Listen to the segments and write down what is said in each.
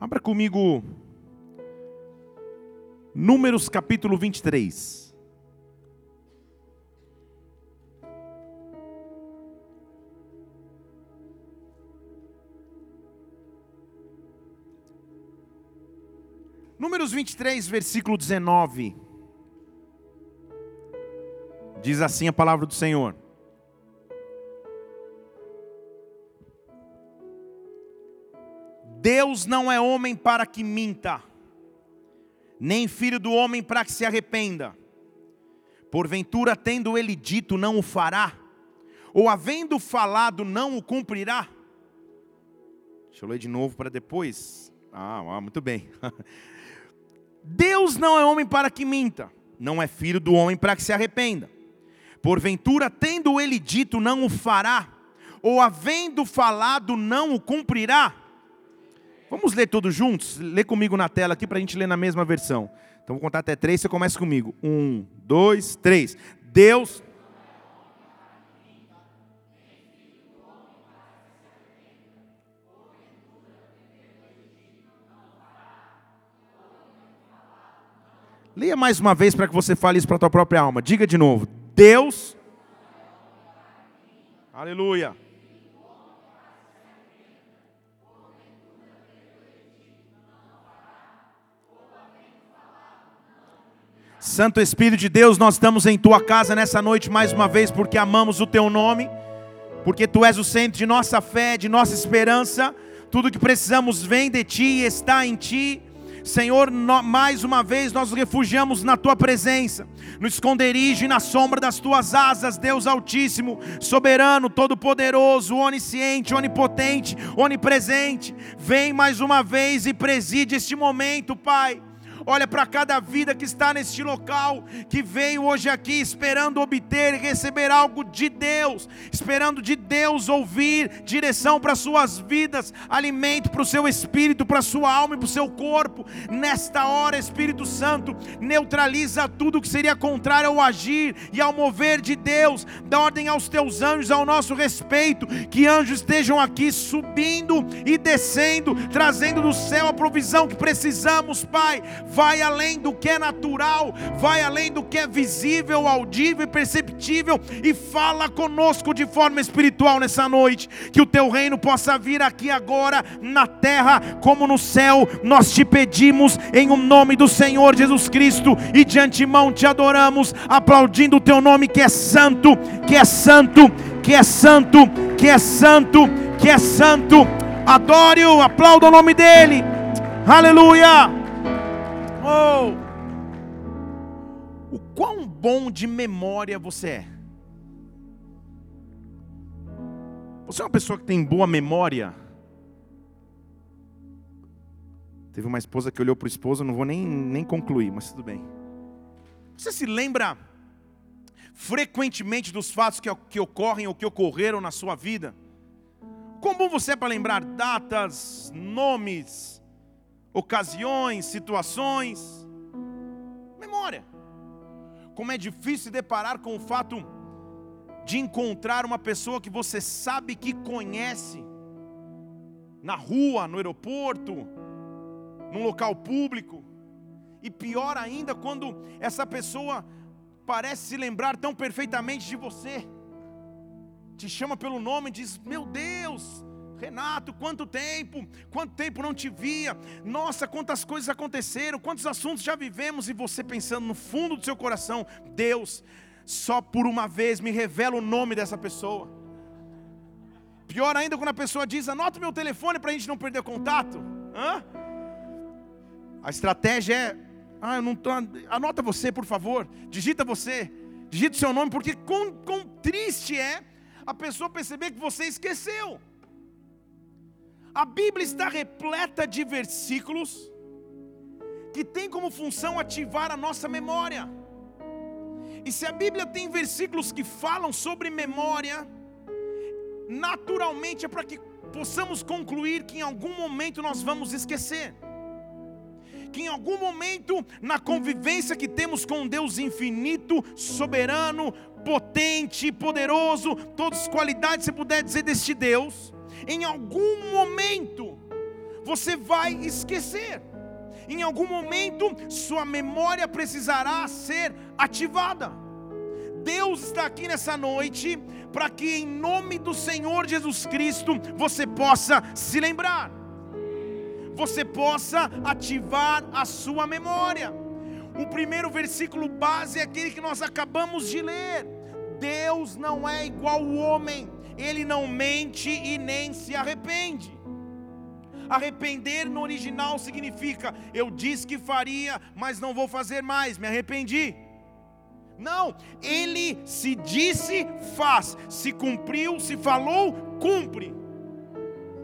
Abra comigo Números capítulo 23. Números 23, versículo 19. Diz assim a palavra do Senhor. Deus não é homem para que minta, nem filho do homem para que se arrependa. Porventura, tendo ele dito, não o fará, ou havendo falado, não o cumprirá. Deixa eu ler de novo para depois. Ah, ah, muito bem. Deus não é homem para que minta, não é filho do homem para que se arrependa. Porventura, tendo ele dito, não o fará, ou havendo falado, não o cumprirá. Vamos ler todos juntos? Lê comigo na tela aqui para a gente ler na mesma versão. Então vou contar até três, você começa comigo. Um, dois, três. Deus. Leia mais uma vez para que você fale isso para a tua própria alma. Diga de novo. Deus. Aleluia. Santo Espírito de Deus, nós estamos em tua casa nessa noite mais uma vez porque amamos o teu nome, porque tu és o centro de nossa fé, de nossa esperança. Tudo que precisamos vem de ti está em ti. Senhor, mais uma vez nós nos refugiamos na tua presença, no esconderijo e na sombra das tuas asas, Deus Altíssimo, soberano, todo-poderoso, onisciente, onipotente, onipresente. Vem mais uma vez e preside este momento, Pai olha para cada vida que está neste local, que veio hoje aqui esperando obter e receber algo de Deus, esperando de Deus ouvir direção para suas vidas, alimento para o seu espírito, para a sua alma e para o seu corpo. Nesta hora, Espírito Santo, neutraliza tudo que seria contrário ao agir e ao mover de Deus. Dá ordem aos teus anjos ao nosso respeito, que anjos estejam aqui subindo e descendo, trazendo do céu a provisão que precisamos, Pai vai além do que é natural, vai além do que é visível, audível e perceptível, e fala conosco de forma espiritual nessa noite. Que o teu reino possa vir aqui agora, na terra como no céu. Nós te pedimos em o um nome do Senhor Jesus Cristo, e de antemão te adoramos, aplaudindo o teu nome que é santo, que é santo, que é santo, que é santo, que é santo. Adore-o, aplauda o nome dele. Aleluia. Oh! O quão bom de memória você é? Você é uma pessoa que tem boa memória? Teve uma esposa que olhou para o esposo, não vou nem, nem concluir, mas tudo bem. Você se lembra frequentemente dos fatos que, que ocorrem ou que ocorreram na sua vida? Quão bom você é para lembrar datas, nomes, ocasiões, situações. Memória. Como é difícil deparar com o fato de encontrar uma pessoa que você sabe que conhece na rua, no aeroporto, num local público. E pior ainda quando essa pessoa parece se lembrar tão perfeitamente de você. Te chama pelo nome e diz: Meu Deus, Renato, quanto tempo, quanto tempo não te via, nossa, quantas coisas aconteceram, quantos assuntos já vivemos, e você pensando no fundo do seu coração, Deus, só por uma vez me revela o nome dessa pessoa. Pior ainda quando a pessoa diz: anota meu telefone para a gente não perder contato. Hã? A estratégia é: ah, eu não tô, anota você, por favor, digita você, digita o seu nome, porque quão, quão triste é a pessoa perceber que você esqueceu. A Bíblia está repleta de versículos que tem como função ativar a nossa memória. E se a Bíblia tem versículos que falam sobre memória, naturalmente é para que possamos concluir que em algum momento nós vamos esquecer. Que em algum momento, na convivência que temos com um Deus infinito, soberano, potente, poderoso, todas as qualidades você puder dizer deste Deus, em algum momento, você vai esquecer. Em algum momento, sua memória precisará ser ativada. Deus está aqui nessa noite para que, em nome do Senhor Jesus Cristo, você possa se lembrar, você possa ativar a sua memória. O primeiro versículo base é aquele que nós acabamos de ler. Deus não é igual ao homem, ele não mente e nem se arrepende. Arrepender no original significa eu disse que faria, mas não vou fazer mais, me arrependi. Não, ele se disse, faz, se cumpriu, se falou, cumpre.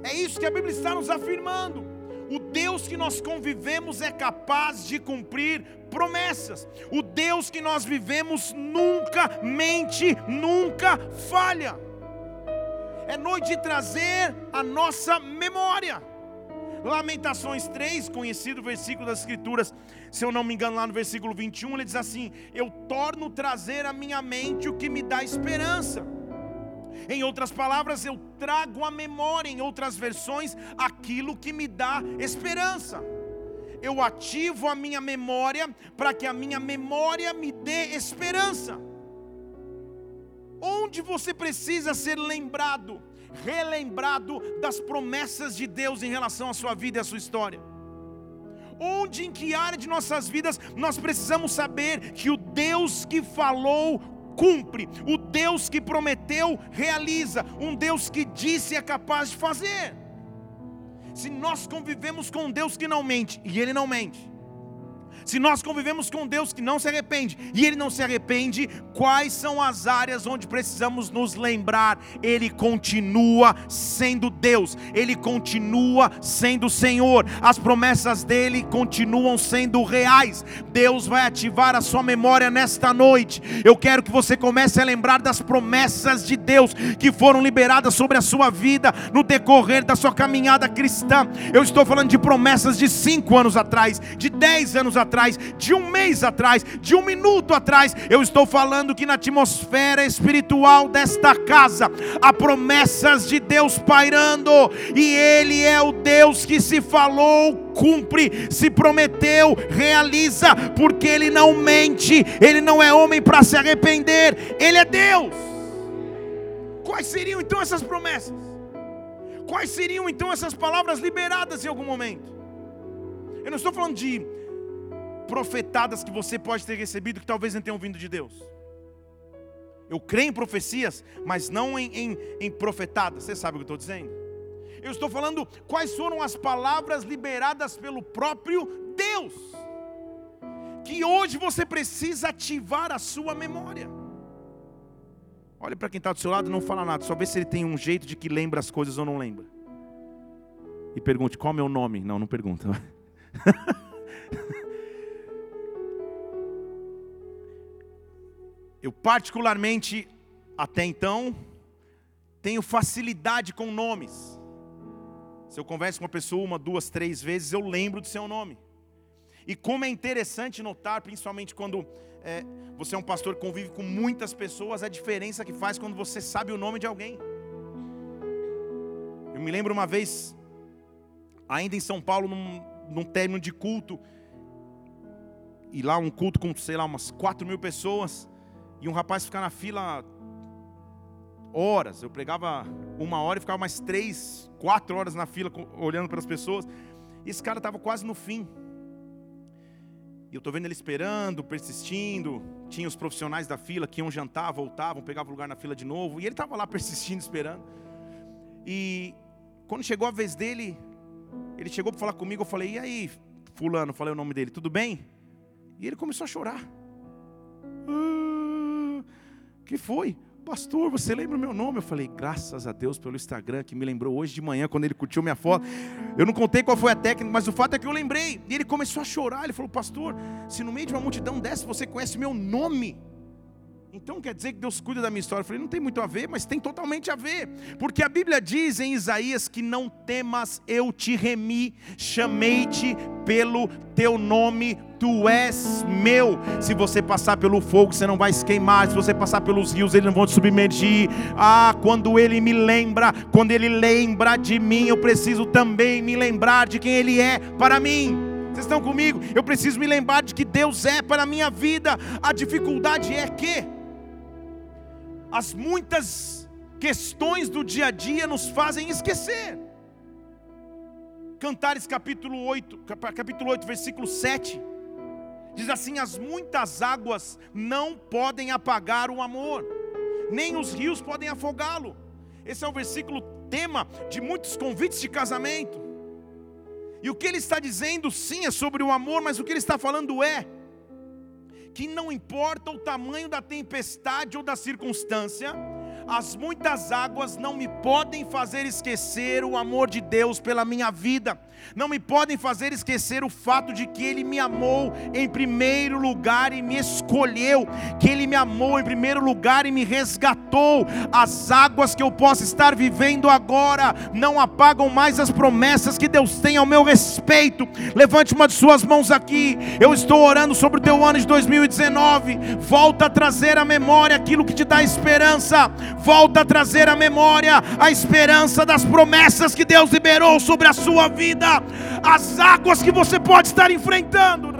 É isso que a Bíblia está nos afirmando. O Deus que nós convivemos é capaz de cumprir promessas. O Deus que nós vivemos nunca mente, nunca falha. É noite de trazer a nossa memória. Lamentações 3, conhecido versículo das Escrituras, se eu não me engano, lá no versículo 21, ele diz assim: Eu torno trazer à minha mente o que me dá esperança. Em outras palavras, eu trago à memória, em outras versões, aquilo que me dá esperança. Eu ativo a minha memória para que a minha memória me dê esperança. Onde você precisa ser lembrado, relembrado das promessas de Deus em relação à sua vida e à sua história? Onde, em que área de nossas vidas nós precisamos saber que o Deus que falou cumpre, o Deus que prometeu realiza, um Deus que disse é capaz de fazer. Se nós convivemos com um Deus que não mente, e Ele não mente, se nós convivemos com Deus que não se arrepende e Ele não se arrepende, quais são as áreas onde precisamos nos lembrar? Ele continua sendo Deus, Ele continua sendo Senhor, as promessas dele continuam sendo reais. Deus vai ativar a sua memória nesta noite. Eu quero que você comece a lembrar das promessas de Deus que foram liberadas sobre a sua vida no decorrer da sua caminhada cristã. Eu estou falando de promessas de cinco anos atrás, de dez anos atrás atrás, de um mês atrás, de um minuto atrás. Eu estou falando que na atmosfera espiritual desta casa há promessas de Deus pairando, e Ele é o Deus que se falou, cumpre, se prometeu, realiza, porque Ele não mente, Ele não é homem para se arrepender, Ele é Deus. Quais seriam então essas promessas? Quais seriam então essas palavras liberadas em algum momento? Eu não estou falando de profetadas que você pode ter recebido que talvez não tenham vindo de Deus. Eu creio em profecias, mas não em, em, em profetadas. Você sabe o que eu estou dizendo? Eu estou falando quais foram as palavras liberadas pelo próprio Deus. Que hoje você precisa ativar a sua memória. Olha para quem está do seu lado, não fala nada, só vê se ele tem um jeito de que lembra as coisas ou não lembra. E pergunte: qual é o meu nome? Não, não pergunta. Eu, particularmente, até então, tenho facilidade com nomes. Se eu converso com uma pessoa uma, duas, três vezes, eu lembro do seu nome. E como é interessante notar, principalmente quando é, você é um pastor que convive com muitas pessoas, a diferença que faz quando você sabe o nome de alguém. Eu me lembro uma vez, ainda em São Paulo, num, num término de culto, e lá um culto com, sei lá, umas quatro mil pessoas, e um rapaz ficar na fila horas. Eu pregava uma hora e ficava mais três, quatro horas na fila olhando para as pessoas. Esse cara estava quase no fim. E eu estou vendo ele esperando, persistindo. Tinha os profissionais da fila que iam jantar, voltavam, pegavam lugar na fila de novo. E ele estava lá persistindo, esperando. E quando chegou a vez dele, ele chegou para falar comigo. Eu falei: E aí, Fulano? Falei o nome dele, tudo bem? E ele começou a chorar. Ah, que foi? Pastor, você lembra o meu nome? Eu falei, graças a Deus pelo Instagram que me lembrou hoje de manhã, quando ele curtiu minha foto. Eu não contei qual foi a técnica, mas o fato é que eu lembrei. E ele começou a chorar. Ele falou, Pastor, se no meio de uma multidão dessa você conhece meu nome, Então quer dizer que Deus cuida da minha história? Eu falei, não tem muito a ver, mas tem totalmente a ver. Porque a Bíblia diz em Isaías que não temas, eu te remi, chamei-te pelo teu nome, tu és meu. Se você passar pelo fogo, você não vai se queimar. Se você passar pelos rios, eles não vão te submergir. Ah, quando ele me lembra, quando ele lembra de mim, eu preciso também me lembrar de quem ele é para mim. Vocês estão comigo? Eu preciso me lembrar de que Deus é para a minha vida. A dificuldade é que as muitas questões do dia a dia nos fazem esquecer. Cantares capítulo 8, capítulo 8, versículo 7. Diz assim: As muitas águas não podem apagar o amor, nem os rios podem afogá-lo. Esse é o versículo tema de muitos convites de casamento. E o que ele está dizendo, sim, é sobre o amor, mas o que ele está falando é que não importa o tamanho da tempestade ou da circunstância, as muitas águas não me podem fazer esquecer o amor de Deus pela minha vida não me podem fazer esquecer o fato de que Ele me amou em primeiro lugar e me escolheu, que Ele me amou em primeiro lugar e me resgatou. As águas que eu posso estar vivendo agora não apagam mais as promessas que Deus tem ao meu respeito. Levante uma de suas mãos aqui. Eu estou orando sobre o teu ano de 2019. Volta a trazer à memória aquilo que te dá esperança. Volta a trazer à memória a esperança das promessas que Deus liberou sobre a sua vida as águas que você pode estar enfrentando,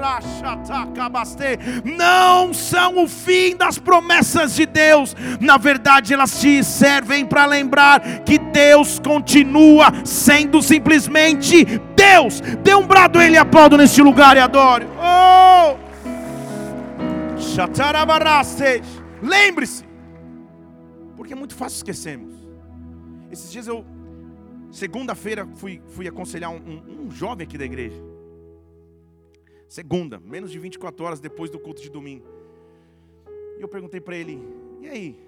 não são o fim das promessas de Deus, na verdade, elas te servem para lembrar que Deus continua sendo simplesmente Deus. Dê um brado a Ele aplaudo neste lugar e adore. Oh! Lembre-se, porque é muito fácil esquecermos. Esses dias eu Segunda-feira fui, fui aconselhar um, um, jovem aqui da igreja. Segunda, menos de 24 horas depois do culto de domingo. E eu perguntei para ele: E aí?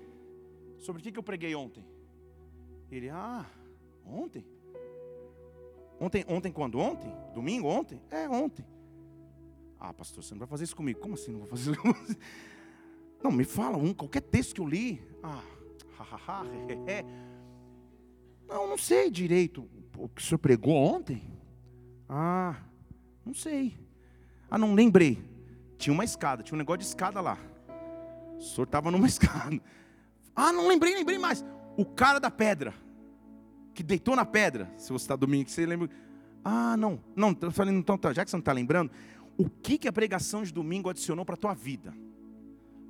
Sobre o que, que eu preguei ontem? Ele: Ah, ontem? Ontem, ontem quando? Ontem? Domingo? Ontem? É, ontem. Ah, pastor, você não vai fazer isso comigo. Como assim não vou fazer isso? Não, me fala um, qualquer texto que eu li. Ah, hahaha. Não, não sei direito. O que o senhor pregou ontem? Ah, não sei. Ah, não lembrei. Tinha uma escada, tinha um negócio de escada lá. O senhor estava numa escada. Ah, não lembrei, lembrei mais. O cara da pedra, que deitou na pedra. Se você está domingo, você lembra. Ah, não. Não, eu falei, então, tá, já que você não está lembrando, o que, que a pregação de domingo adicionou para a tua vida?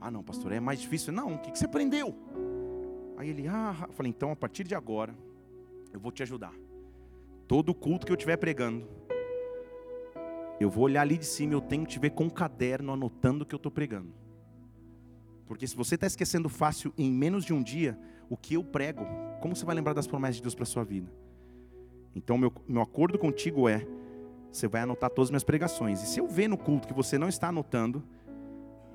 Ah, não, pastor, é mais difícil. Não, o que, que você aprendeu? Aí ele, ah, eu falei, então a partir de agora, eu vou te ajudar. Todo culto que eu estiver pregando, eu vou olhar ali de cima, eu tenho que te ver com um caderno anotando o que eu estou pregando. Porque se você está esquecendo fácil em menos de um dia o que eu prego, como você vai lembrar das promessas de Deus para a sua vida? Então, meu, meu acordo contigo é: você vai anotar todas as minhas pregações. E se eu ver no culto que você não está anotando,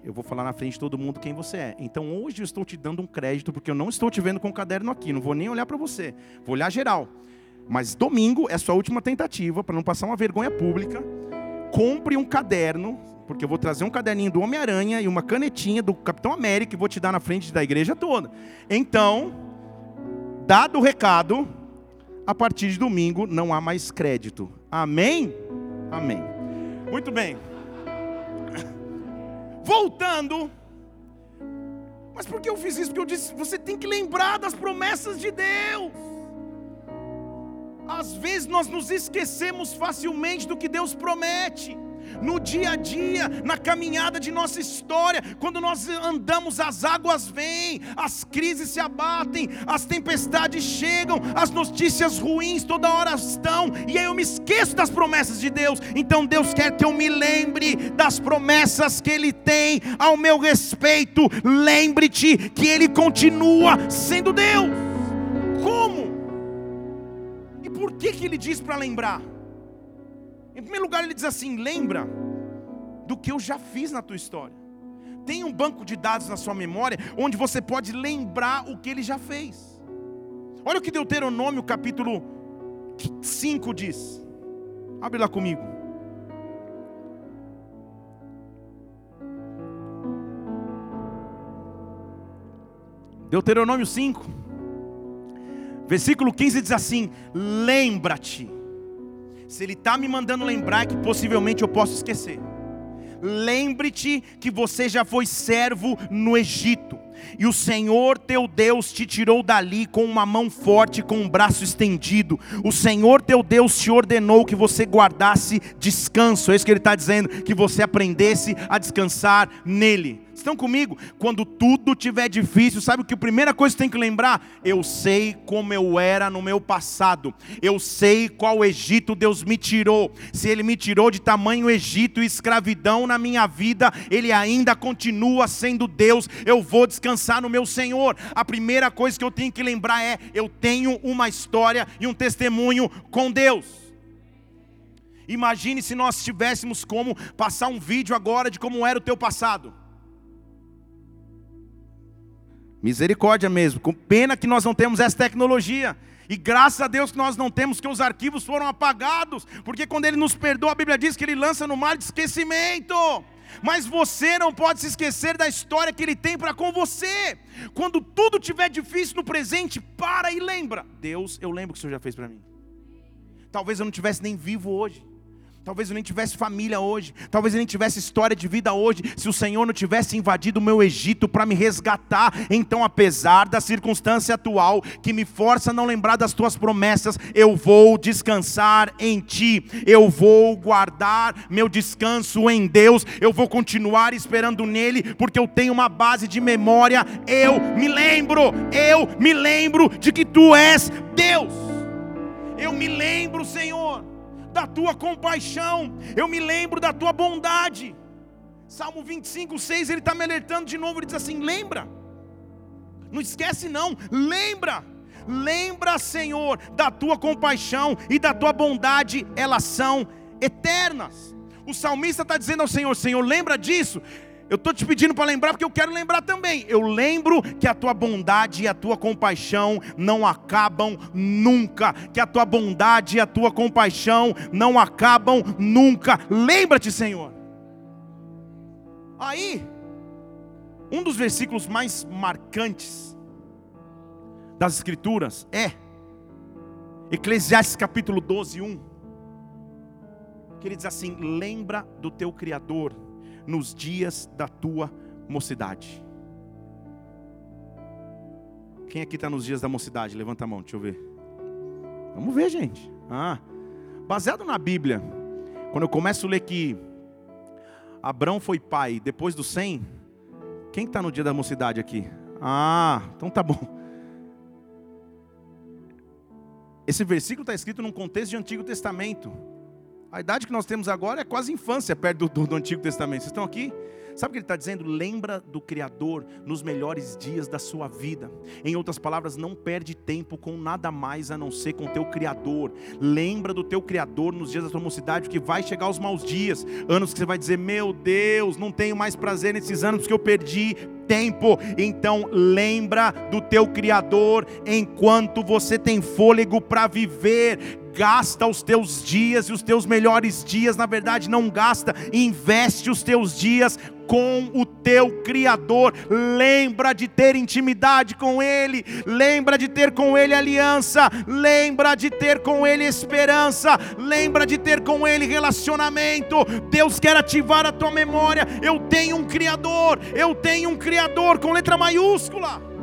eu vou falar na frente de todo mundo quem você é. Então hoje eu estou te dando um crédito, porque eu não estou te vendo com o caderno aqui, não vou nem olhar para você, vou olhar geral. Mas domingo é sua última tentativa, para não passar uma vergonha pública. Compre um caderno, porque eu vou trazer um caderninho do Homem-Aranha e uma canetinha do Capitão América e vou te dar na frente da igreja toda. Então, dado o recado, a partir de domingo não há mais crédito. Amém? Amém. Muito bem voltando. Mas por que eu fiz isso? Porque eu disse: você tem que lembrar das promessas de Deus. Às vezes nós nos esquecemos facilmente do que Deus promete no dia a dia, na caminhada de nossa história, quando nós andamos, as águas vêm, as crises se abatem, as tempestades chegam, as notícias ruins toda hora estão, e aí eu me esqueço das promessas de Deus. Então Deus quer que eu me lembre das promessas que Ele tem ao meu respeito. Lembre-te que Ele continua sendo Deus. Como? E por que, que Ele diz para lembrar? Em primeiro lugar, ele diz assim: lembra do que eu já fiz na tua história. Tem um banco de dados na sua memória onde você pode lembrar o que ele já fez. Olha o que Deuteronômio capítulo 5 diz. Abre lá comigo. Deuteronômio 5, versículo 15 diz assim: Lembra-te. Se ele está me mandando lembrar, é que possivelmente eu posso esquecer. Lembre-te que você já foi servo no Egito. E o Senhor teu Deus te tirou dali com uma mão forte, com um braço estendido. O Senhor teu Deus te ordenou que você guardasse descanso. É isso que ele está dizendo, que você aprendesse a descansar nele. Estão comigo? Quando tudo tiver difícil, sabe o que a primeira coisa que tem que lembrar? Eu sei como eu era no meu passado. Eu sei qual Egito Deus me tirou. Se Ele me tirou de tamanho Egito e escravidão na minha vida, Ele ainda continua sendo Deus. Eu vou descansar no meu Senhor. A primeira coisa que eu tenho que lembrar é: eu tenho uma história e um testemunho com Deus. Imagine se nós tivéssemos como passar um vídeo agora de como era o teu passado. Misericórdia mesmo. Com pena que nós não temos essa tecnologia. E graças a Deus que nós não temos, que os arquivos foram apagados. Porque quando Ele nos perdoa, a Bíblia diz que Ele lança no mar de esquecimento. Mas você não pode se esquecer da história que Ele tem para com você. Quando tudo estiver difícil no presente, para e lembra. Deus, eu lembro que o Senhor já fez para mim. Talvez eu não tivesse nem vivo hoje. Talvez eu nem tivesse família hoje, talvez eu nem tivesse história de vida hoje, se o Senhor não tivesse invadido o meu Egito para me resgatar. Então, apesar da circunstância atual que me força a não lembrar das tuas promessas, eu vou descansar em ti, eu vou guardar meu descanso em Deus, eu vou continuar esperando nele, porque eu tenho uma base de memória. Eu me lembro, eu me lembro de que tu és Deus. Eu me lembro, Senhor da tua compaixão, eu me lembro da tua bondade. Salmo 25, 6, ele está me alertando de novo, ele diz assim: lembra, não esquece não, lembra, lembra, Senhor, da tua compaixão e da tua bondade, elas são eternas. O salmista está dizendo ao Senhor: Senhor, lembra disso. Eu estou te pedindo para lembrar porque eu quero lembrar também. Eu lembro que a tua bondade e a tua compaixão não acabam nunca. Que a tua bondade e a tua compaixão não acabam nunca. Lembra-te, Senhor. Aí, um dos versículos mais marcantes das Escrituras é Eclesiastes capítulo 12, 1. Que ele diz assim: Lembra do teu Criador nos dias da tua mocidade. Quem aqui está nos dias da mocidade? Levanta a mão, deixa eu ver. Vamos ver, gente. Ah, baseado na Bíblia, quando eu começo a ler que Abraão foi pai depois do 100, quem está no dia da mocidade aqui? Ah, então tá bom. Esse versículo está escrito num contexto de Antigo Testamento. A idade que nós temos agora é quase infância perto do, do, Antigo Testamento. Vocês estão aqui? Sabe o que ele está dizendo? Lembra do Criador nos melhores dias da sua vida. Em outras palavras, não perde tempo com nada mais a não ser com o teu Criador. Lembra do teu Criador nos dias da tua mocidade, que vai chegar os maus dias, anos que você vai dizer: Meu Deus, não tenho mais prazer nesses anos porque eu perdi tempo. Então lembra do teu Criador enquanto você tem fôlego para viver gasta os teus dias e os teus melhores dias, na verdade, não gasta, investe os teus dias com o teu Criador. Lembra de ter intimidade com Ele, lembra de ter com Ele aliança, lembra de ter com Ele esperança, lembra de ter com Ele relacionamento. Deus quer ativar a tua memória. Eu tenho um Criador, eu tenho um Criador com letra maiúscula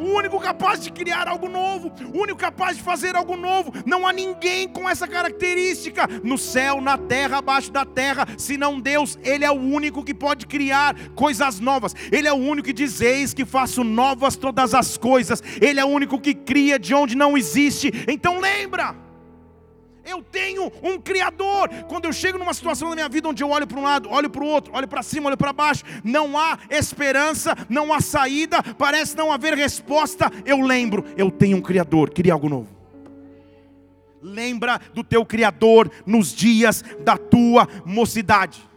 o único capaz de criar algo novo, o único capaz de fazer algo novo. Não há ninguém com essa característica no céu, na terra, abaixo da terra, senão Deus. Ele é o único que pode criar coisas novas. Ele é o único que diz: Eis que faço novas todas as coisas. Ele é o único que cria de onde não existe. Então lembra. Eu tenho um Criador. Quando eu chego numa situação da minha vida onde eu olho para um lado, olho para o outro, olho para cima, olho para baixo, não há esperança, não há saída, parece não haver resposta, eu lembro, eu tenho um Criador, queria algo novo. Lembra do teu Criador nos dias da tua mocidade.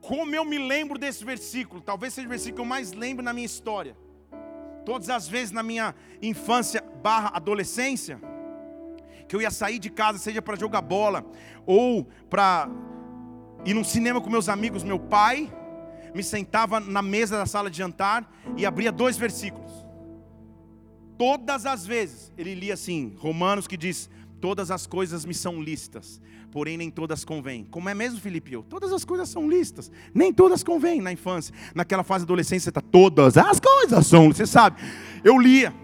Como eu me lembro desse versículo, talvez seja o versículo que eu mais lembro na minha história. Todas as vezes na minha infância barra adolescência, que eu ia sair de casa, seja para jogar bola ou para ir no cinema com meus amigos, meu pai me sentava na mesa da sala de jantar e abria dois versículos. Todas as vezes ele lia assim, Romanos que diz: Todas as coisas me são listas, porém nem todas convêm. Como é mesmo, Felipe? Eu, todas as coisas são listas, nem todas convêm na infância. Naquela fase adolescência, você está todas as coisas são, você sabe. Eu lia,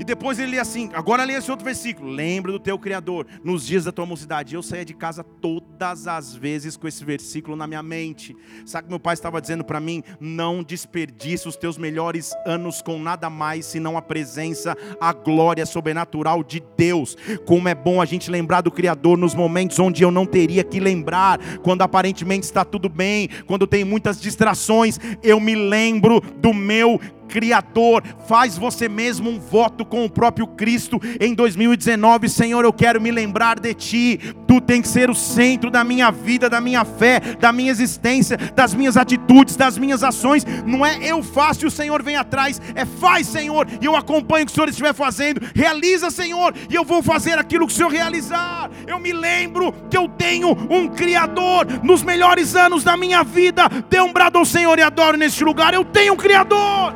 e depois ele lê assim, agora lê esse outro versículo. Lembra do teu Criador nos dias da tua mocidade. Eu saía de casa todas as vezes com esse versículo na minha mente. Sabe que meu pai estava dizendo para mim? Não desperdice os teus melhores anos com nada mais senão a presença, a glória sobrenatural de Deus. Como é bom a gente lembrar do Criador nos momentos onde eu não teria que lembrar, quando aparentemente está tudo bem, quando tem muitas distrações, eu me lembro do meu Criador. Faz você mesmo um voto com o próprio Cristo em 2019. Senhor, eu quero me lembrar de Ti. Tu tem que ser o centro da minha vida, da minha fé, da minha existência, das minhas atitudes, das minhas ações. Não é eu faço e o Senhor vem atrás. É faz, Senhor, e eu acompanho o que o Senhor estiver fazendo. Realiza, Senhor, e eu vou fazer aquilo que o Senhor realizar. Eu me lembro que eu tenho um Criador nos melhores anos da minha vida. Dê um brado ao Senhor e adoro neste lugar. Eu tenho um Criador.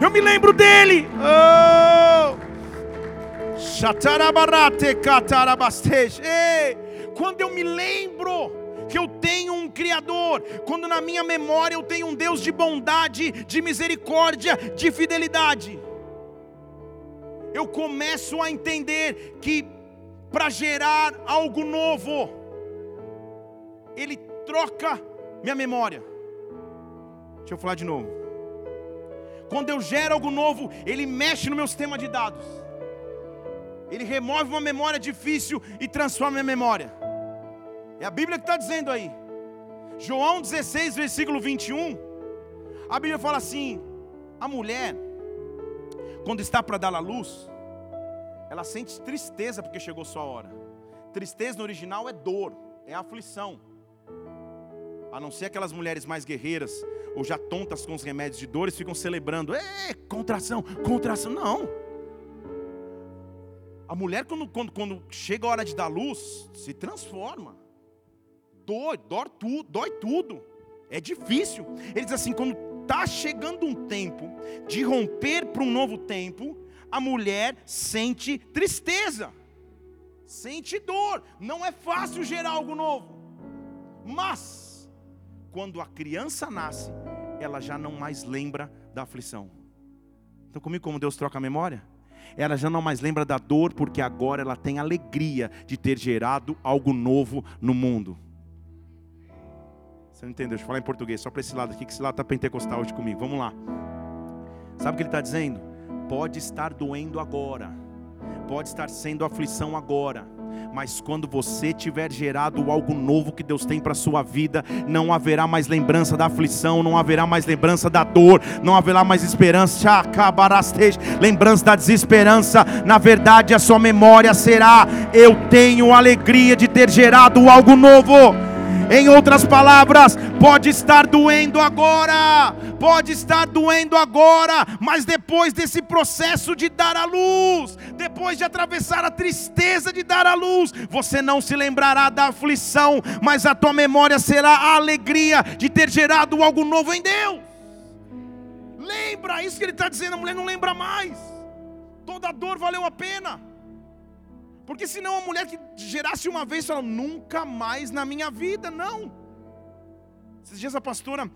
Eu me lembro dele. Oh. Quando eu me lembro que eu tenho um Criador, quando na minha memória eu tenho um Deus de bondade, de misericórdia, de fidelidade, eu começo a entender que para gerar algo novo, Ele troca minha memória. Deixa eu falar de novo. Quando eu gero algo novo, ele mexe no meu sistema de dados. Ele remove uma memória difícil e transforma minha memória. É a Bíblia que está dizendo aí. João 16, versículo 21. A Bíblia fala assim: a mulher, quando está para dar a luz, ela sente tristeza porque chegou sua hora. Tristeza no original é dor, é aflição. A não ser aquelas mulheres mais guerreiras ou já tontas com os remédios de dores, ficam celebrando, é, contração, contração. Não. A mulher, quando, quando, quando chega a hora de dar luz, se transforma. Dói, dói tudo, dói tudo. É difícil. Ele diz assim: quando está chegando um tempo de romper para um novo tempo, a mulher sente tristeza, sente dor. Não é fácil gerar algo novo. Mas, quando a criança nasce, ela já não mais lembra da aflição. Então, comigo, como Deus troca a memória? Ela já não mais lembra da dor, porque agora ela tem alegria de ter gerado algo novo no mundo. Você não entendeu? Deixa eu falar em português, só para esse lado aqui, que esse lado está pentecostal hoje comigo. Vamos lá. Sabe o que ele está dizendo? Pode estar doendo agora, pode estar sendo aflição agora mas quando você tiver gerado algo novo que Deus tem para a sua vida, não haverá mais lembrança da aflição, não haverá mais lembrança da dor, não haverá mais esperança, lembrança da desesperança. Na verdade, a sua memória será: eu tenho alegria de ter gerado algo novo. Em outras palavras, pode estar doendo agora, pode estar doendo agora, mas depois desse processo de dar a luz, depois de atravessar a tristeza de dar a luz, você não se lembrará da aflição, mas a tua memória será a alegria de ter gerado algo novo em Deus. Lembra, isso que ele está dizendo, a mulher não lembra mais, toda dor valeu a pena. Porque senão a mulher que gerasse uma vez fala, nunca mais na minha vida, não. Esses dias a pastora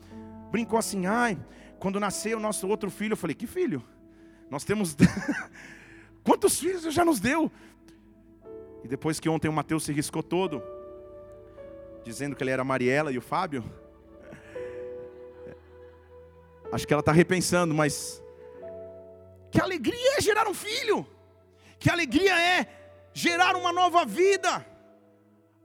brincou assim, ai, quando nasceu o nosso outro filho, eu falei, que filho? Nós temos. Quantos filhos já nos deu? E depois que ontem o Mateus se riscou todo, dizendo que ele era a Mariela e o Fábio, acho que ela está repensando, mas que alegria é gerar um filho, que alegria é gerar uma nova vida.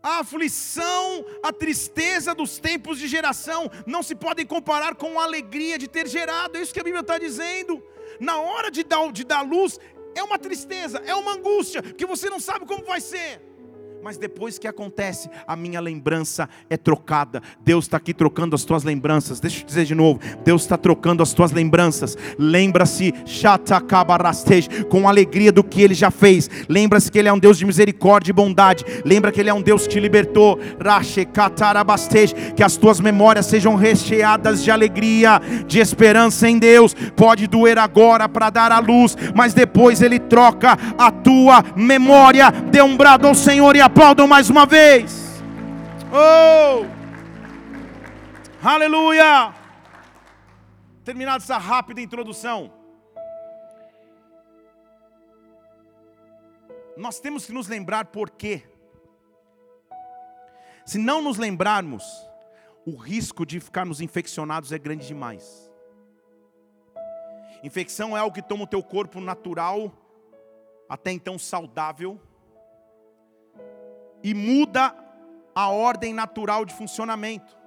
A aflição, a tristeza dos tempos de geração não se podem comparar com a alegria de ter gerado, é isso que a Bíblia está dizendo. Na hora de dar, de dar luz, é uma tristeza, é uma angústia, que você não sabe como vai ser. Mas depois que acontece, a minha lembrança é trocada. Deus está aqui trocando as tuas lembranças. Deixa eu dizer de novo: Deus está trocando as tuas lembranças. Lembra-se, com alegria do que Ele já fez. Lembra-se que Ele é um Deus de misericórdia e bondade. Lembra que Ele é um Deus que te libertou. Que as tuas memórias sejam recheadas de alegria, de esperança em Deus. Pode doer agora para dar a luz, mas depois Ele troca a tua memória. Dê um brado ao Senhor e a aplaudam mais uma vez. Oh! Aleluia! Terminada essa rápida introdução. Nós temos que nos lembrar por quê. Se não nos lembrarmos, o risco de ficarmos infeccionados é grande demais. Infecção é algo que toma o teu corpo natural, até então saudável, e muda a ordem natural de funcionamento.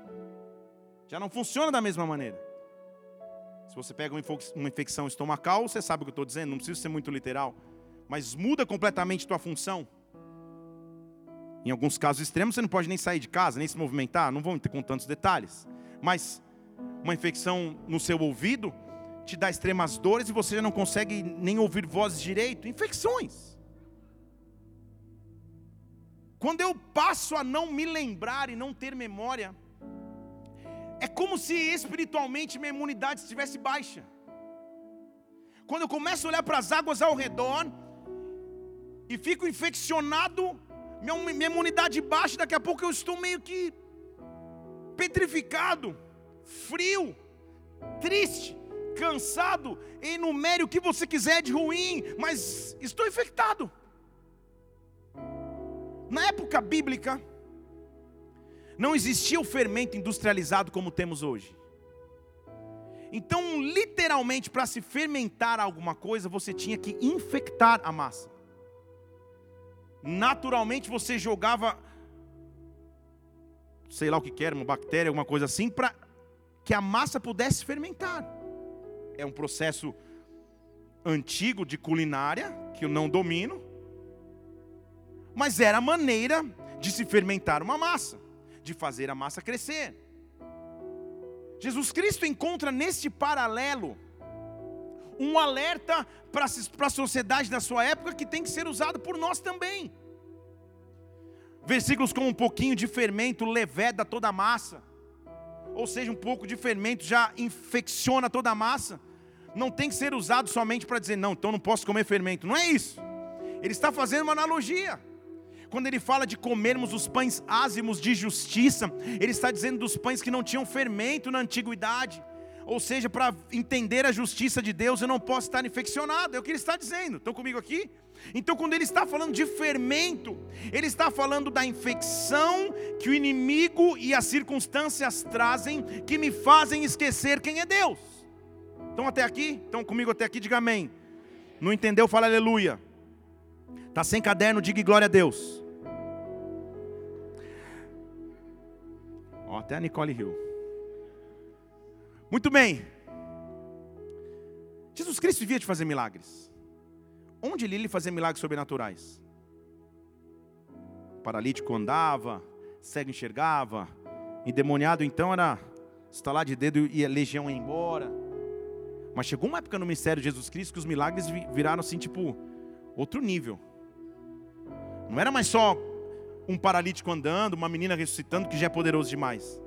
Já não funciona da mesma maneira. Se você pega uma infecção estomacal, você sabe o que eu estou dizendo, não precisa ser muito literal. Mas muda completamente tua função. Em alguns casos extremos, você não pode nem sair de casa, nem se movimentar, não vou ter com tantos detalhes. Mas uma infecção no seu ouvido te dá extremas dores e você já não consegue nem ouvir vozes direito. Infecções. Quando eu passo a não me lembrar e não ter memória, é como se espiritualmente minha imunidade estivesse baixa. Quando eu começo a olhar para as águas ao redor e fico infeccionado, minha, imunidade baixa, daqui a pouco eu estou meio que petrificado, frio, triste, cansado, enumere o que você quiser de ruim, mas estou infectado. Na época bíblica, não existia o fermento industrializado como temos hoje. Então, literalmente, para se fermentar alguma coisa, você tinha que infectar a massa. Naturalmente, você jogava, sei lá o que era, uma bactéria, alguma coisa assim, para que a massa pudesse fermentar. É um processo antigo de culinária, que eu não domino, mas era a maneira de se fermentar uma massa, de fazer a massa crescer. Jesus Cristo encontra neste paralelo um alerta para a sociedade da sua época que tem que ser usado por nós também. Versículos com um pouquinho de fermento leveda toda a massa, ou seja, um pouco de fermento já infecciona toda a massa. Não tem que ser usado somente para dizer, não, então não posso comer fermento. Não é isso. Ele está fazendo uma analogia quando ele fala de comermos os pães ázimos de justiça, ele está dizendo dos pães que não tinham fermento na antiguidade. Ou seja, para entender a justiça de Deus, eu não posso estar infeccionado. É o que ele está dizendo. Estão comigo aqui? Então, quando ele está falando de fermento, ele está falando da infecção que o inimigo e as circunstâncias trazem, que me fazem esquecer quem é Deus. Estão até aqui? Estão comigo até aqui? Diga amém. Não entendeu? Fala aleluia. Está sem caderno? Diga glória a Deus. Ó, até a Nicole riu. Muito bem. Jesus Cristo via de fazer milagres. Onde ele ia fazer milagres sobrenaturais? O paralítico andava, cego enxergava, endemoniado então era estalar de dedo e a legião ia embora. Mas chegou uma época no ministério de Jesus Cristo que os milagres viraram assim, tipo, outro nível. Não era mais só um paralítico andando, uma menina ressuscitando, que já é poderoso demais.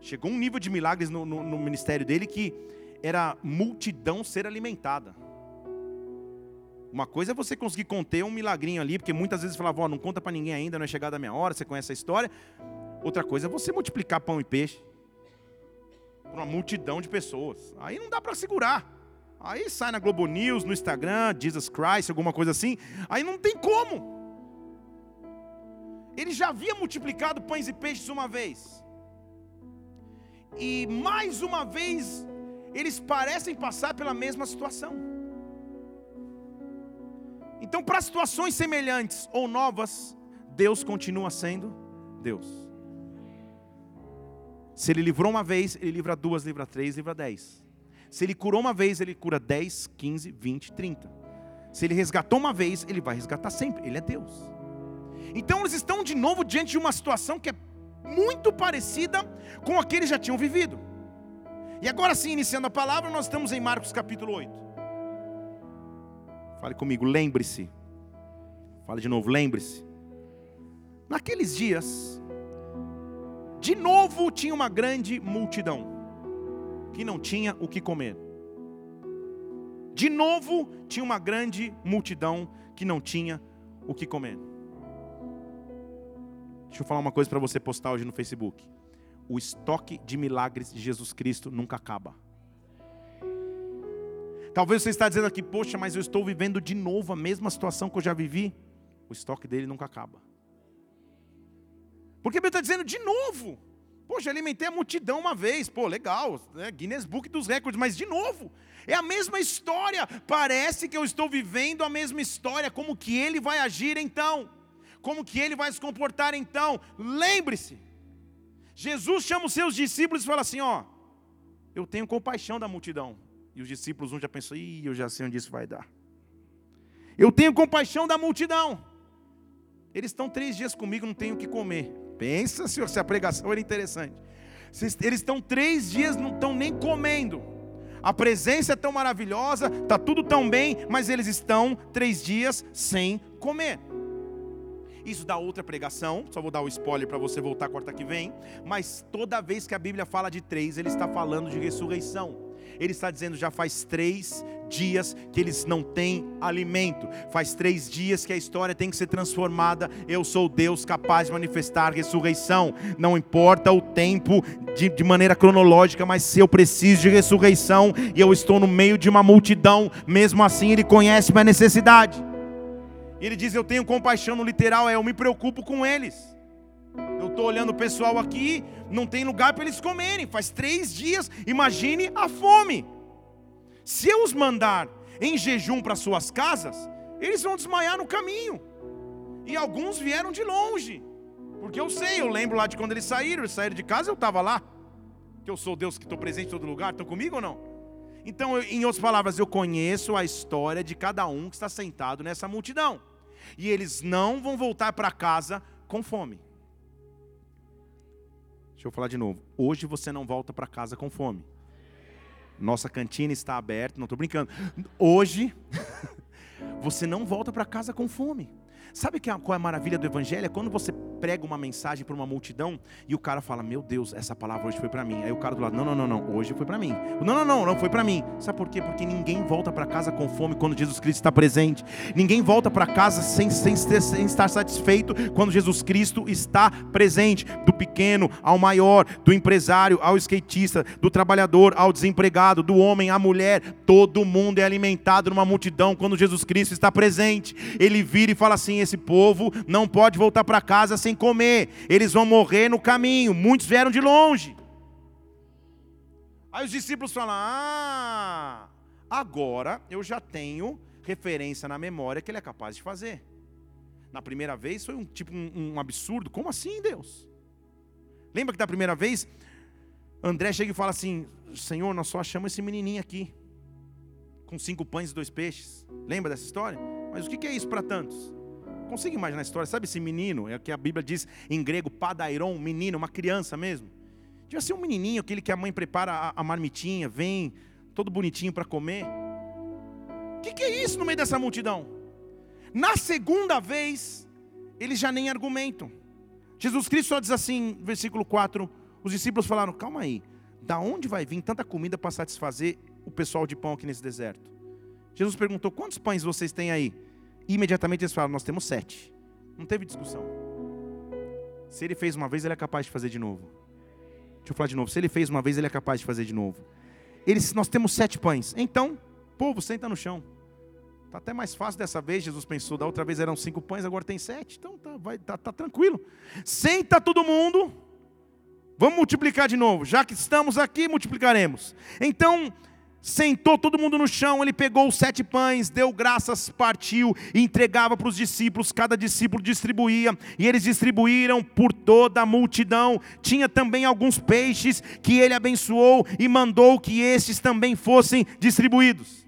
Chegou um nível de milagres no, no, no ministério dele que era multidão ser alimentada. Uma coisa é você conseguir conter um milagrinho ali, porque muitas vezes falava, não conta para ninguém ainda, não é chegada a minha hora, você conhece a história. Outra coisa é você multiplicar pão e peixe para uma multidão de pessoas. Aí não dá para segurar. Aí sai na Globo News, no Instagram, Jesus Christ, alguma coisa assim. Aí não tem como. Ele já havia multiplicado pães e peixes uma vez. E mais uma vez, eles parecem passar pela mesma situação. Então, para situações semelhantes ou novas, Deus continua sendo Deus. Se ele livrou uma vez, ele livra duas, livra três, livra dez. Se ele curou uma vez, ele cura dez, quinze, vinte, trinta. Se ele resgatou uma vez, ele vai resgatar sempre. Ele é Deus. Então eles estão de novo diante de uma situação que é muito parecida com a que eles já tinham vivido. E agora sim, iniciando a palavra, nós estamos em Marcos capítulo 8. Fale comigo, lembre-se. Fale de novo, lembre-se. Naqueles dias, de novo tinha uma grande multidão que não tinha o que comer. De novo tinha uma grande multidão que não tinha o que comer. Deixa eu falar uma coisa para você postar hoje no Facebook. O estoque de milagres de Jesus Cristo nunca acaba. Talvez você está dizendo aqui, poxa, mas eu estou vivendo de novo a mesma situação que eu já vivi. O estoque dele nunca acaba. Porque ele está dizendo de novo. Poxa, alimentei a multidão uma vez. Pô, legal. Né? Guinness Book dos Recordes. Mas de novo. É a mesma história. Parece que eu estou vivendo a mesma história. Como que ele vai agir então? Como que ele vai se comportar então? Lembre-se. Jesus chama os seus discípulos e fala assim: Ó, eu tenho compaixão da multidão. E os discípulos, um já pensou: Ih, eu já sei onde isso vai dar. Eu tenho compaixão da multidão. Eles estão três dias comigo, não tenho o que comer. Pensa, senhor, se a pregação era interessante. Eles estão três dias, não estão nem comendo. A presença é tão maravilhosa, está tudo tão bem, mas eles estão três dias sem comer. Isso dá outra pregação, só vou dar o spoiler para você voltar quarta que vem. Mas toda vez que a Bíblia fala de três, ele está falando de ressurreição. Ele está dizendo já faz três dias que eles não têm alimento. Faz três dias que a história tem que ser transformada. Eu sou Deus capaz de manifestar ressurreição. Não importa o tempo de, de maneira cronológica, mas se eu preciso de ressurreição e eu estou no meio de uma multidão, mesmo assim Ele conhece minha necessidade. Ele diz: Eu tenho compaixão no literal, é eu me preocupo com eles. Eu estou olhando o pessoal aqui, não tem lugar para eles comerem. Faz três dias, imagine a fome. Se eu os mandar em jejum para suas casas, eles vão desmaiar no caminho. E alguns vieram de longe. Porque eu sei, eu lembro lá de quando eles saíram, eles saíram de casa, eu estava lá. Que eu sou Deus que estou presente em todo lugar, estão comigo ou não? Então, em outras palavras, eu conheço a história de cada um que está sentado nessa multidão. E eles não vão voltar para casa com fome. Deixa eu falar de novo. Hoje você não volta para casa com fome. Nossa cantina está aberta, não estou brincando. Hoje você não volta para casa com fome. Sabe que qual é a maravilha do evangelho? É quando você prega uma mensagem para uma multidão e o cara fala: "Meu Deus, essa palavra hoje foi para mim". Aí o cara do lado: "Não, não, não, não, hoje foi para mim". "Não, não, não, não foi para mim". Sabe por quê? Porque ninguém volta para casa com fome quando Jesus Cristo está presente. Ninguém volta para casa sem, sem, sem estar satisfeito quando Jesus Cristo está presente. Do pequeno ao maior, do empresário ao skatista, do trabalhador ao desempregado, do homem à mulher, todo mundo é alimentado numa multidão quando Jesus Cristo está presente. Ele vira e fala assim: esse povo não pode voltar para casa sem comer, eles vão morrer no caminho. Muitos vieram de longe. Aí os discípulos falam: Ah, agora eu já tenho referência na memória que ele é capaz de fazer. Na primeira vez foi um tipo um, um absurdo. Como assim, Deus? Lembra que da primeira vez André chega e fala assim: Senhor, nós só achamos esse menininho aqui com cinco pães e dois peixes. Lembra dessa história? Mas o que é isso para tantos? Consigo imaginar a história. Sabe esse menino? É o que a Bíblia diz em grego, padairon, menino, uma criança mesmo. Devia ser um menininho, aquele que a mãe prepara a, a marmitinha, vem todo bonitinho para comer. O que, que é isso no meio dessa multidão? Na segunda vez, eles já nem argumentam. Jesus Cristo só diz assim, versículo 4: os discípulos falaram: calma aí, da onde vai vir tanta comida para satisfazer o pessoal de pão aqui nesse deserto? Jesus perguntou: quantos pães vocês têm aí? Imediatamente eles falam: Nós temos sete. Não teve discussão. Se ele fez uma vez, ele é capaz de fazer de novo. Deixa eu falar de novo. Se ele fez uma vez, ele é capaz de fazer de novo. Eles, nós temos sete pães. Então, povo, senta no chão. Está até mais fácil dessa vez, Jesus pensou. Da outra vez eram cinco pães, agora tem sete. Então tá, vai, tá, tá tranquilo. Senta todo mundo. Vamos multiplicar de novo. Já que estamos aqui, multiplicaremos. Então, Sentou todo mundo no chão, ele pegou os sete pães, deu graças, partiu e entregava para os discípulos, cada discípulo distribuía, e eles distribuíram por toda a multidão. Tinha também alguns peixes que ele abençoou e mandou que estes também fossem distribuídos.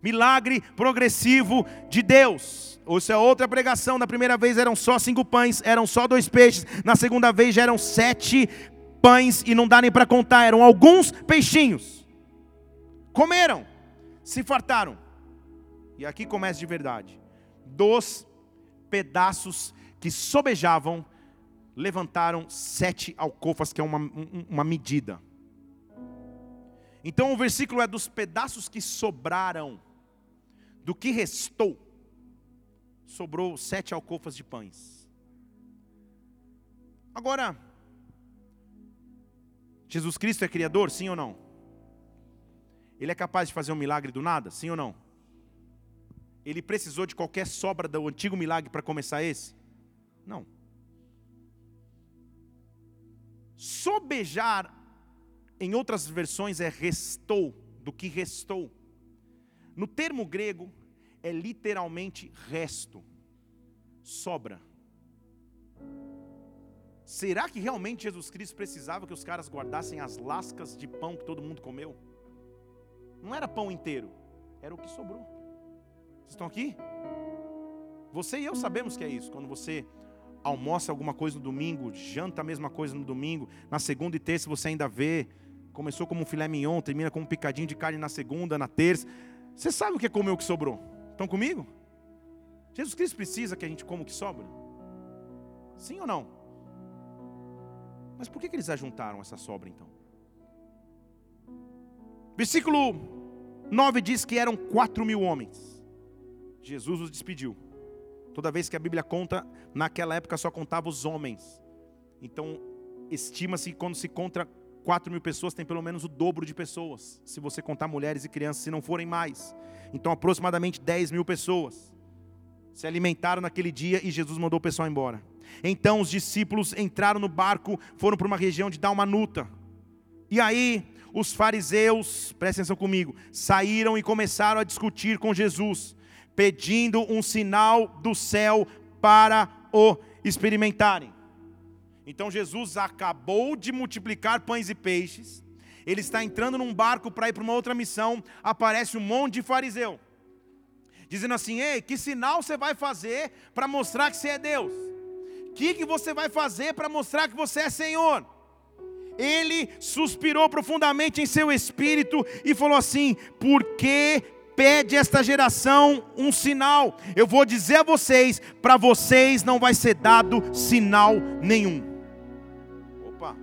Milagre progressivo de Deus. Isso é outra pregação. Na primeira vez eram só cinco pães, eram só dois peixes. Na segunda vez já eram sete pães e não dá nem para contar, eram alguns peixinhos. Comeram, se fartaram. E aqui começa de verdade. Dos pedaços que sobejavam, levantaram sete alcofas, que é uma, uma medida. Então o versículo é dos pedaços que sobraram, do que restou, sobrou sete alcofas de pães. Agora, Jesus Cristo é criador, sim ou não? Ele é capaz de fazer um milagre do nada, sim ou não? Ele precisou de qualquer sobra do antigo milagre para começar esse? Não. Sobejar, em outras versões, é restou, do que restou. No termo grego, é literalmente resto, sobra. Será que realmente Jesus Cristo precisava que os caras guardassem as lascas de pão que todo mundo comeu? Não era pão inteiro, era o que sobrou. Vocês estão aqui? Você e eu sabemos que é isso. Quando você almoça alguma coisa no domingo, janta a mesma coisa no domingo, na segunda e terça você ainda vê, começou como um filé mignon, termina com um picadinho de carne na segunda, na terça. Você sabe o que é comer o que sobrou? Estão comigo? Jesus Cristo precisa que a gente coma o que sobra? Sim ou não? Mas por que, que eles ajuntaram essa sobra então? Versículo 9 diz que eram quatro mil homens. Jesus os despediu. Toda vez que a Bíblia conta, naquela época só contava os homens. Então, estima-se que quando se conta 4 mil pessoas, tem pelo menos o dobro de pessoas. Se você contar mulheres e crianças, se não forem mais. Então, aproximadamente 10 mil pessoas se alimentaram naquele dia e Jesus mandou o pessoal embora. Então os discípulos entraram no barco, foram para uma região de Dalmanuta. E aí os fariseus, presta atenção comigo, saíram e começaram a discutir com Jesus, pedindo um sinal do céu para o experimentarem. Então Jesus acabou de multiplicar pães e peixes, ele está entrando num barco para ir para uma outra missão, aparece um monte de fariseu, dizendo assim: Ei, que sinal você vai fazer para mostrar que você é Deus? que, que você vai fazer para mostrar que você é Senhor? Ele suspirou profundamente em seu espírito e falou assim: Por que pede esta geração um sinal? Eu vou dizer a vocês: para vocês não vai ser dado sinal nenhum. Opa,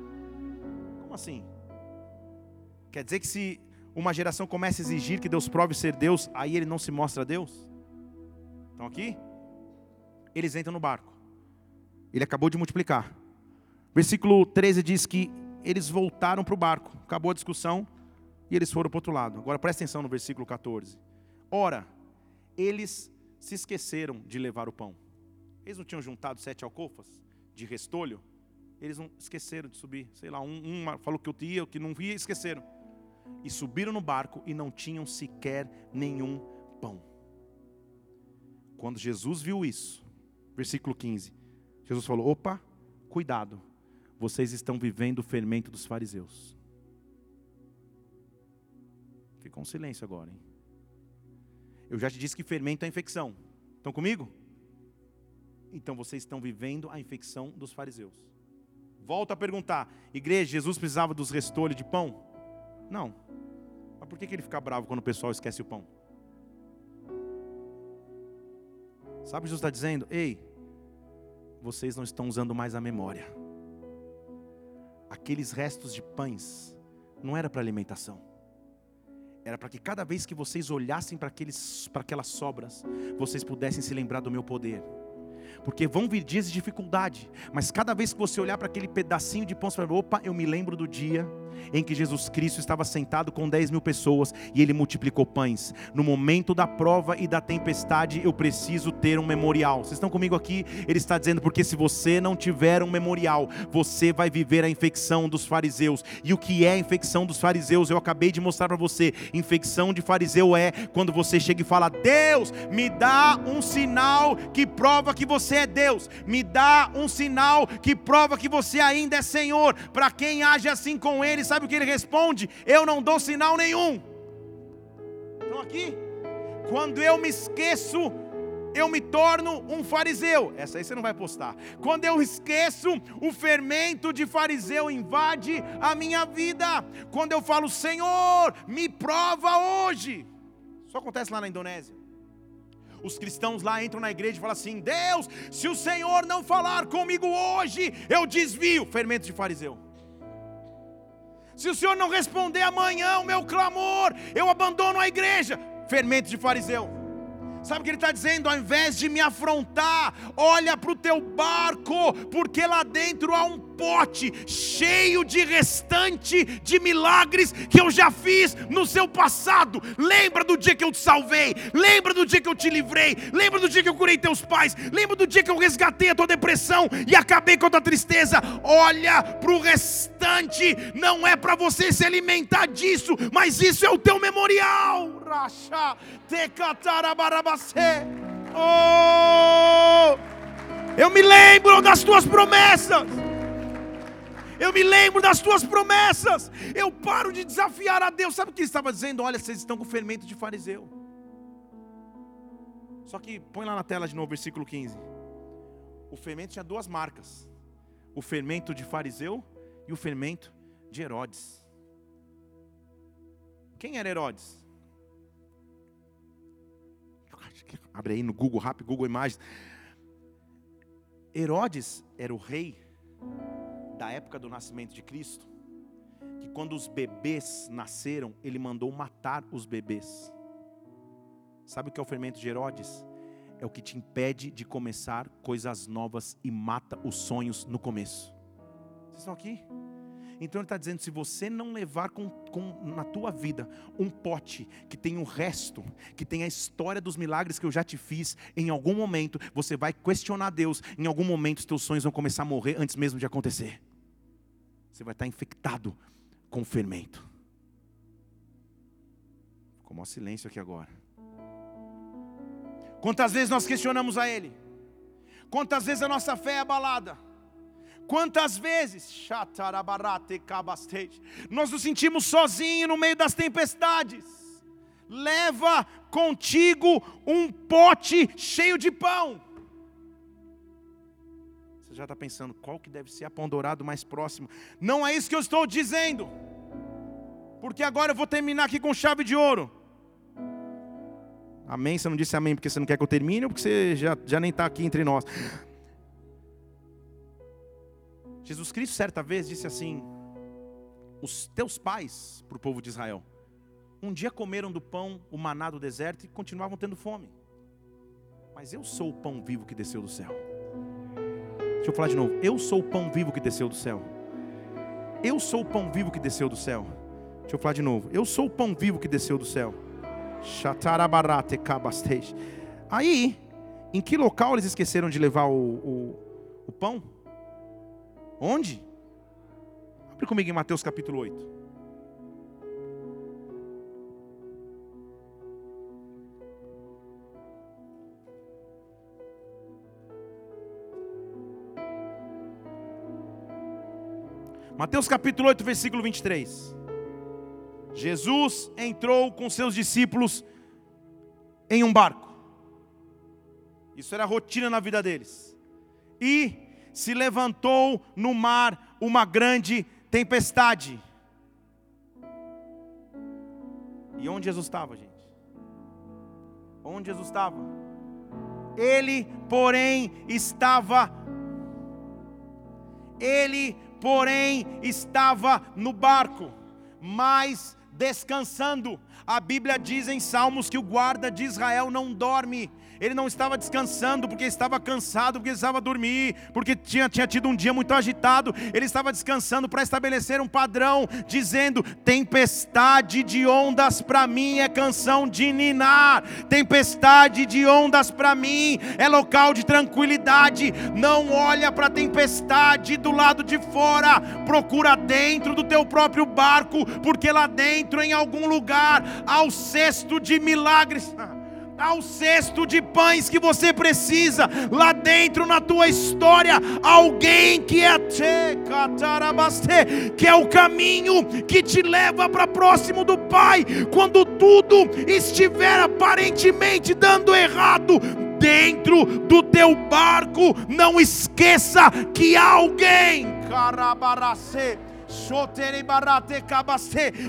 como assim? Quer dizer que se uma geração começa a exigir que Deus prove ser Deus, aí ele não se mostra Deus? Estão aqui? Eles entram no barco. Ele acabou de multiplicar. Versículo 13 diz que eles voltaram para o barco. Acabou a discussão e eles foram para o outro lado. Agora presta atenção no versículo 14. Ora, eles se esqueceram de levar o pão. Eles não tinham juntado sete alcofas de restolho? Eles não esqueceram de subir. Sei lá, um, um falou que eu ia, que não via, esqueceram. E subiram no barco e não tinham sequer nenhum pão. Quando Jesus viu isso, versículo 15, Jesus falou: opa, cuidado, vocês estão vivendo o fermento dos fariseus. Ficou um silêncio agora, hein? Eu já te disse que fermento é infecção. Estão comigo? Então vocês estão vivendo a infecção dos fariseus. Volto a perguntar: igreja, Jesus precisava dos restolhos de pão? Não. Mas por que ele fica bravo quando o pessoal esquece o pão? Sabe o que Jesus está dizendo? Ei, vocês não estão usando mais a memória. Aqueles restos de pães não era para alimentação. Era para que cada vez que vocês olhassem para aquelas sobras, vocês pudessem se lembrar do meu poder porque vão vir dias de dificuldade, mas cada vez que você olhar para aquele pedacinho de pão, você vai opa, eu me lembro do dia em que Jesus Cristo estava sentado com 10 mil pessoas e ele multiplicou pães. No momento da prova e da tempestade, eu preciso ter um memorial. Vocês estão comigo aqui? Ele está dizendo, porque se você não tiver um memorial, você vai viver a infecção dos fariseus. E o que é a infecção dos fariseus? Eu acabei de mostrar para você. Infecção de fariseu é quando você chega e fala: Deus, me dá um sinal que prova que você é Deus. Me dá um sinal que prova que você ainda é Senhor. Para quem age assim com Ele, sabe o que Ele responde? Eu não dou sinal nenhum. Estão aqui? Quando eu me esqueço, eu me torno um fariseu. Essa aí você não vai postar. Quando eu esqueço, o fermento de fariseu invade a minha vida. Quando eu falo, Senhor, me prova hoje. Isso acontece lá na Indonésia. Os cristãos lá entram na igreja e falam assim: Deus, se o Senhor não falar comigo hoje, eu desvio. Fermento de fariseu. Se o Senhor não responder amanhã o meu clamor, eu abandono a igreja. Fermento de fariseu. Sabe o que ele está dizendo? Ao invés de me afrontar, olha para o teu barco, porque lá dentro há um pote cheio de restante de milagres que eu já fiz no seu passado. Lembra do dia que eu te salvei, lembra do dia que eu te livrei, lembra do dia que eu curei teus pais, lembra do dia que eu resgatei a tua depressão e acabei com a tua tristeza. Olha para o restante, não é para você se alimentar disso, mas isso é o teu memorial. Racha, Oh! Eu me lembro das tuas promessas. Eu me lembro das tuas promessas. Eu paro de desafiar a Deus. Sabe o que ele estava dizendo? Olha, vocês estão com fermento de fariseu. Só que põe lá na tela de novo, versículo 15. O fermento tinha duas marcas: o fermento de fariseu e o fermento de Herodes. Quem era Herodes? Abre aí no Google rápido, Google Imagens. Herodes era o rei da época do nascimento de Cristo, que quando os bebês nasceram, ele mandou matar os bebês. Sabe o que é o fermento de Herodes? É o que te impede de começar coisas novas e mata os sonhos no começo. Vocês estão aqui? Então ele está dizendo: se você não levar com, com, na tua vida um pote que tem o resto, que tem a história dos milagres que eu já te fiz, em algum momento você vai questionar Deus, em algum momento os teus sonhos vão começar a morrer antes mesmo de acontecer. Você vai estar infectado com fermento. Como silêncio aqui agora. Quantas vezes nós questionamos a Ele? Quantas vezes a nossa fé é abalada? Quantas vezes nós nos sentimos sozinhos no meio das tempestades? Leva contigo um pote cheio de pão. Você já está pensando qual que deve ser a pão dourado mais próximo? Não é isso que eu estou dizendo, porque agora eu vou terminar aqui com chave de ouro. Amém? Você não disse amém porque você não quer que eu termine ou porque você já, já nem está aqui entre nós? Jesus Cristo, certa vez, disse assim: Os teus pais, para o povo de Israel, um dia comeram do pão, o maná do deserto e continuavam tendo fome. Mas eu sou o pão vivo que desceu do céu. Deixa eu falar de novo. Eu sou o pão vivo que desceu do céu. Eu sou o pão vivo que desceu do céu. Deixa eu falar de novo. Eu sou o pão vivo que desceu do céu. Aí, em que local eles esqueceram de levar o, o, o pão? Onde? Abre comigo em Mateus capítulo 8. Mateus capítulo 8, versículo 23. Jesus entrou com seus discípulos em um barco. Isso era rotina na vida deles. E se levantou no mar uma grande tempestade. E onde Jesus estava, gente? Onde Jesus estava? Ele, porém, estava. Ele, porém, estava no barco, mas descansando. A Bíblia diz em Salmos que o guarda de Israel não dorme, ele não estava descansando porque estava cansado, porque estava dormir, porque tinha, tinha tido um dia muito agitado. Ele estava descansando para estabelecer um padrão, dizendo: tempestade de ondas para mim é canção de ninar, tempestade de ondas para mim é local de tranquilidade. Não olha para a tempestade do lado de fora, procura dentro do teu próprio barco, porque lá dentro, em algum lugar, há o cesto de milagres. ao cesto de pães que você precisa, lá dentro na tua história, alguém que é que é o caminho que te leva para próximo do Pai, quando tudo estiver aparentemente dando errado, dentro do teu barco, não esqueça que há alguém,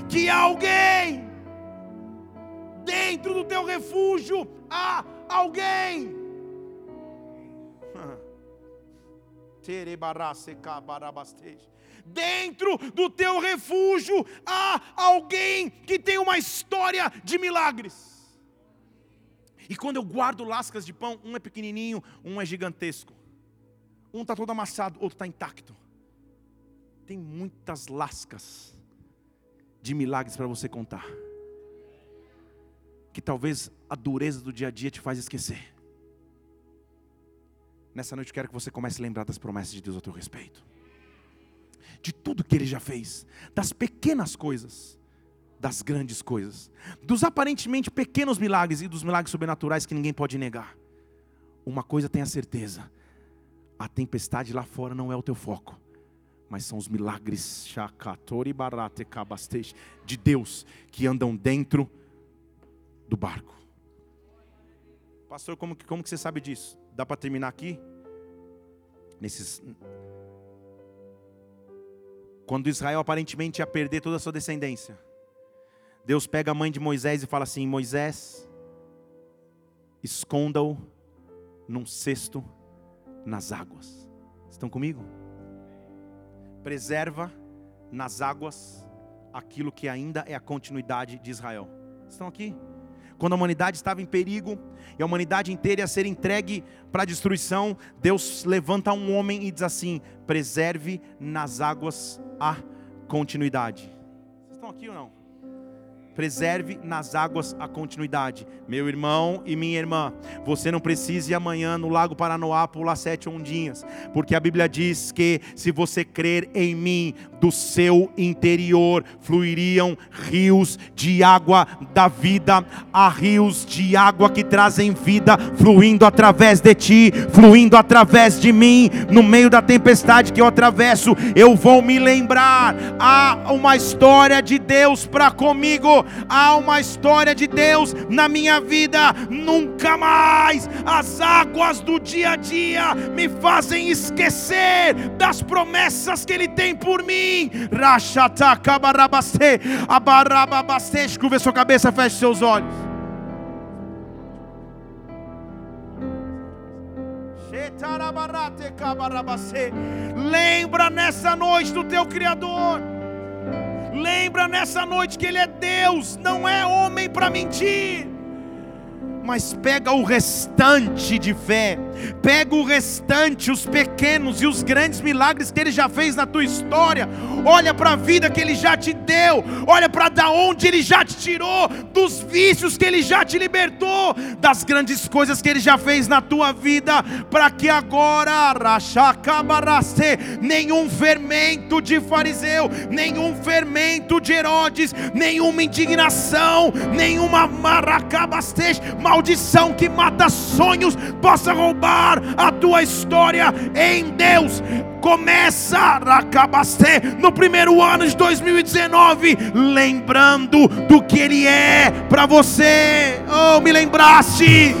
que há alguém dentro do teu refúgio há alguém. Dentro do teu refúgio há alguém que tem uma história de milagres. E quando eu guardo lascas de pão, um é pequenininho, um é gigantesco. Um está todo amassado, outro está intacto. Tem muitas lascas de milagres para você contar que talvez a dureza do dia a dia te faz esquecer. Nessa noite eu quero que você comece a lembrar das promessas de Deus a teu respeito. De tudo que Ele já fez, das pequenas coisas, das grandes coisas, dos aparentemente pequenos milagres e dos milagres sobrenaturais que ninguém pode negar. Uma coisa tenha certeza: a tempestade lá fora não é o teu foco, mas são os milagres de Deus que andam dentro do barco. Pastor, como que, como que você sabe disso? Dá para terminar aqui? Nesses... Quando Israel aparentemente ia perder toda a sua descendência, Deus pega a mãe de Moisés e fala assim: Moisés, esconda-o num cesto nas águas. Estão comigo? Preserva nas águas aquilo que ainda é a continuidade de Israel. Estão aqui? Quando a humanidade estava em perigo e a humanidade inteira ia ser entregue para a destruição, Deus levanta um homem e diz assim: preserve nas águas a continuidade. Vocês estão aqui ou não? Preserve nas águas a continuidade. Meu irmão e minha irmã, você não precisa ir amanhã no Lago Paranoá pular sete ondinhas, porque a Bíblia diz que se você crer em mim, do seu interior fluiriam rios de água da vida, há rios de água que trazem vida, fluindo através de ti, fluindo através de mim, no meio da tempestade que eu atravesso, eu vou me lembrar. Há uma história de Deus para comigo há uma história de Deus na minha vida. Nunca mais as águas do dia a dia me fazem esquecer das promessas que Ele tem por mim. Curva sua cabeça, feche seus olhos. Lembra nessa noite do teu Criador. Lembra nessa noite que Ele é Deus, não é homem para mentir mas pega o restante de fé, pega o restante, os pequenos e os grandes milagres que Ele já fez na tua história, olha para a vida que Ele já te deu, olha para da onde Ele já te tirou, dos vícios que Ele já te libertou, das grandes coisas que Ele já fez na tua vida, para que agora, nenhum fermento de fariseu, nenhum fermento de Herodes, nenhuma indignação, nenhuma maracabastej, maldição que mata sonhos possa roubar a tua história em Deus. Começa a no primeiro ano de 2019, lembrando do que Ele é para você. Oh, me lembraste.